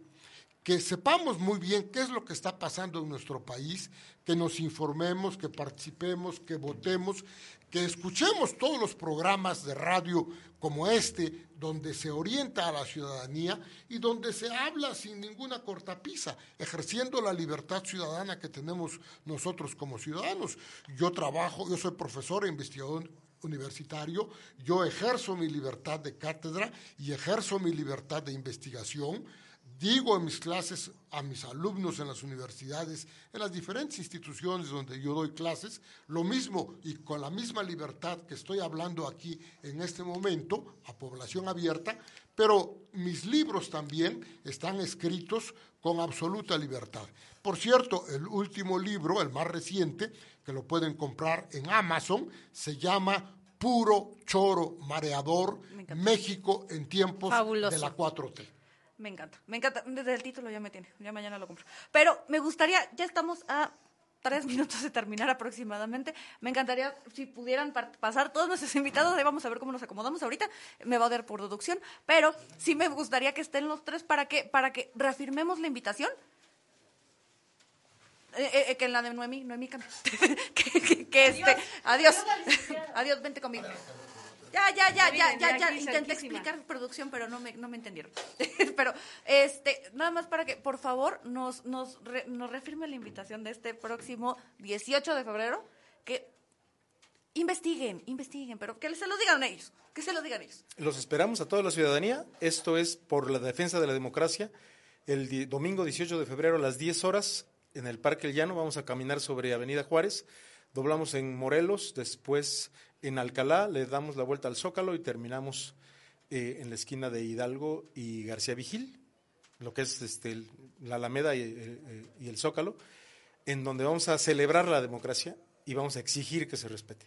que sepamos muy bien qué es lo que está pasando en nuestro país, que nos informemos, que participemos, que votemos, que escuchemos todos los programas de radio como este, donde se orienta a la ciudadanía y donde se habla sin ninguna cortapisa, ejerciendo la libertad ciudadana que tenemos nosotros como ciudadanos. Yo trabajo, yo soy profesor e investigador universitario, yo ejerzo mi libertad de cátedra y ejerzo mi libertad de investigación digo en mis clases a mis alumnos en las universidades, en las diferentes instituciones donde yo doy clases, lo mismo y con la misma libertad que estoy hablando aquí en este momento, a población abierta, pero mis libros también están escritos con absoluta libertad. Por cierto, el último libro, el más reciente, que lo pueden comprar en Amazon, se llama Puro Choro Mareador, México en tiempos de la 4T. Me encanta, me encanta. Desde el título ya me tiene, ya mañana lo compro. Pero me gustaría, ya estamos a tres minutos de terminar aproximadamente. Me encantaría si pudieran pasar todos nuestros invitados, ahí vamos a ver cómo nos acomodamos ahorita, me va a dar por deducción, pero sí me gustaría que estén los tres para que, para que reafirmemos la invitación. Eh, eh, eh que en la de Noemí, Noemí, que, que, este, adiós, adiós, vente conmigo. Ya, ya, ya, ya, ya, ya. Intenté explicar producción, pero no me, no me entendieron. pero, este, nada más para que, por favor, nos, nos, nos reafirme la invitación de este próximo 18 de febrero, que investiguen, investiguen, pero que se lo digan ellos, que se lo digan ellos. Los esperamos a toda la ciudadanía. Esto es por la defensa de la democracia. El domingo 18 de febrero a las 10 horas en el Parque El Llano vamos a caminar sobre Avenida Juárez. Doblamos en Morelos, después en Alcalá, le damos la vuelta al Zócalo y terminamos eh, en la esquina de Hidalgo y García Vigil, lo que es este, la Alameda y, eh, y, el Zócalo, en donde vamos a celebrar la democracia y vamos a exigir que se respete.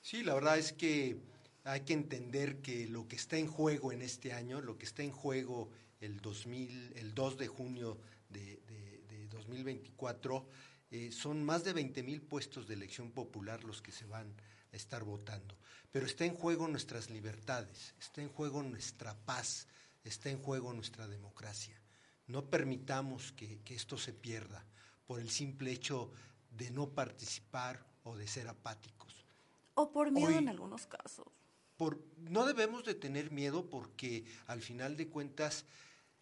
Sí, la verdad es que hay que entender que lo que está en juego en este año, lo que está en juego el, 2000, el 2 de junio de, de 2024, eh, son más de 20 mil puestos de elección popular los que se van a estar votando. Pero está en juego nuestras libertades, está en juego nuestra paz, está en juego nuestra democracia. No permitamos que, esto se pierda por el simple hecho de no participar o de ser apáticos. O por miedo en algunos casos. Por, no debemos de tener miedo porque al final de cuentas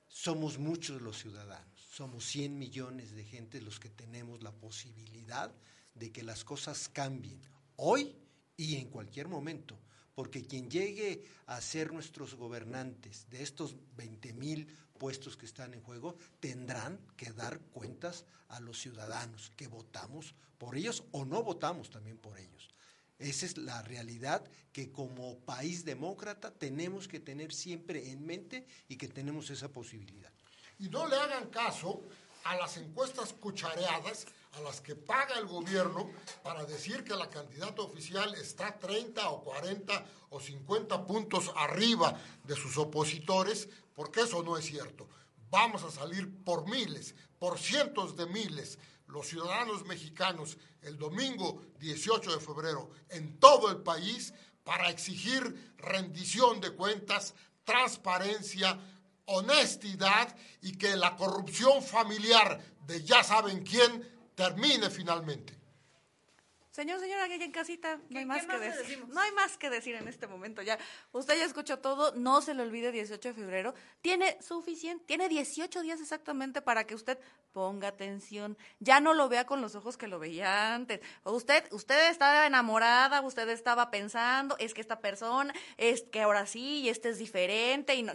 somos muchos los ciudadanos somos 100 millones de gente los que tenemos la posibilidad de que las cosas cambien hoy y en cualquier momento, porque quien llegue a ser nuestros gobernantes de estos 20 mil puestos que están en juego, tendrán que dar cuentas a los ciudadanos que votamos por ellos o no votamos también por ellos. Esa es la realidad que como país demócrata tenemos que tener siempre en mente y que tenemos esa posibilidad. Y no le hagan caso a las encuestas cuchareadas a las que paga el gobierno para decir que la candidata oficial está 30 o 40 o 50 puntos arriba de sus opositores, porque eso no es cierto. Vamos a salir por miles, por cientos de miles, los ciudadanos mexicanos el domingo 18 de febrero en todo el país para exigir rendición de cuentas, transparencia, honestidad y que la corrupción familiar de ya saben quién termine finalmente. Señor, señora, que en casita, no hay más, que decir. No hay más que decir en este momento. Ya, usted ya escuchó todo, no se le olvide 18 de febrero. Tiene suficiente, tiene 18 días exactamente para que usted ponga atención. Ya no lo vea con los ojos que lo veía antes. Usted, usted estaba enamorada, usted estaba pensando, es que esta persona, es que ahora sí, y este es diferente, y no,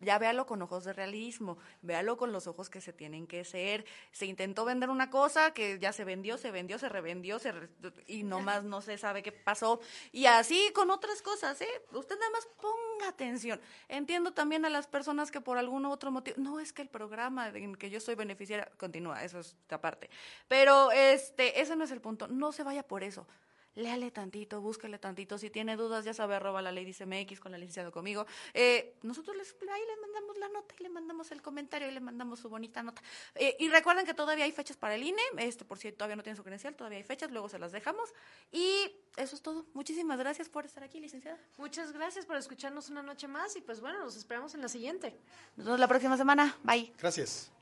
ya véalo con ojos de realismo, véalo con los ojos que se tienen que ser. Se intentó vender una cosa que ya se vendió, se vendió, se revendió, se y nomás no se sabe qué pasó. Y así con otras cosas, ¿eh? Usted nada más ponga atención. Entiendo también a las personas que por algún otro motivo, no es que el programa en que yo soy beneficiaria continúa, eso es aparte. Pero este, ese no es el punto, no se vaya por eso. Léale tantito, búsquele tantito. Si tiene dudas, ya sabe, arroba la Lady CMX con la licenciada conmigo. Eh, nosotros les, ahí le mandamos la nota y le mandamos el comentario y le mandamos su bonita nota. Eh, y recuerden que todavía hay fechas para el INE, este, por si todavía no tiene su credencial, todavía hay fechas, luego se las dejamos. Y eso es todo. Muchísimas gracias por estar aquí, licenciada. Muchas gracias por escucharnos una noche más y pues bueno, nos esperamos en la siguiente. Nos vemos la próxima semana. Bye. Gracias.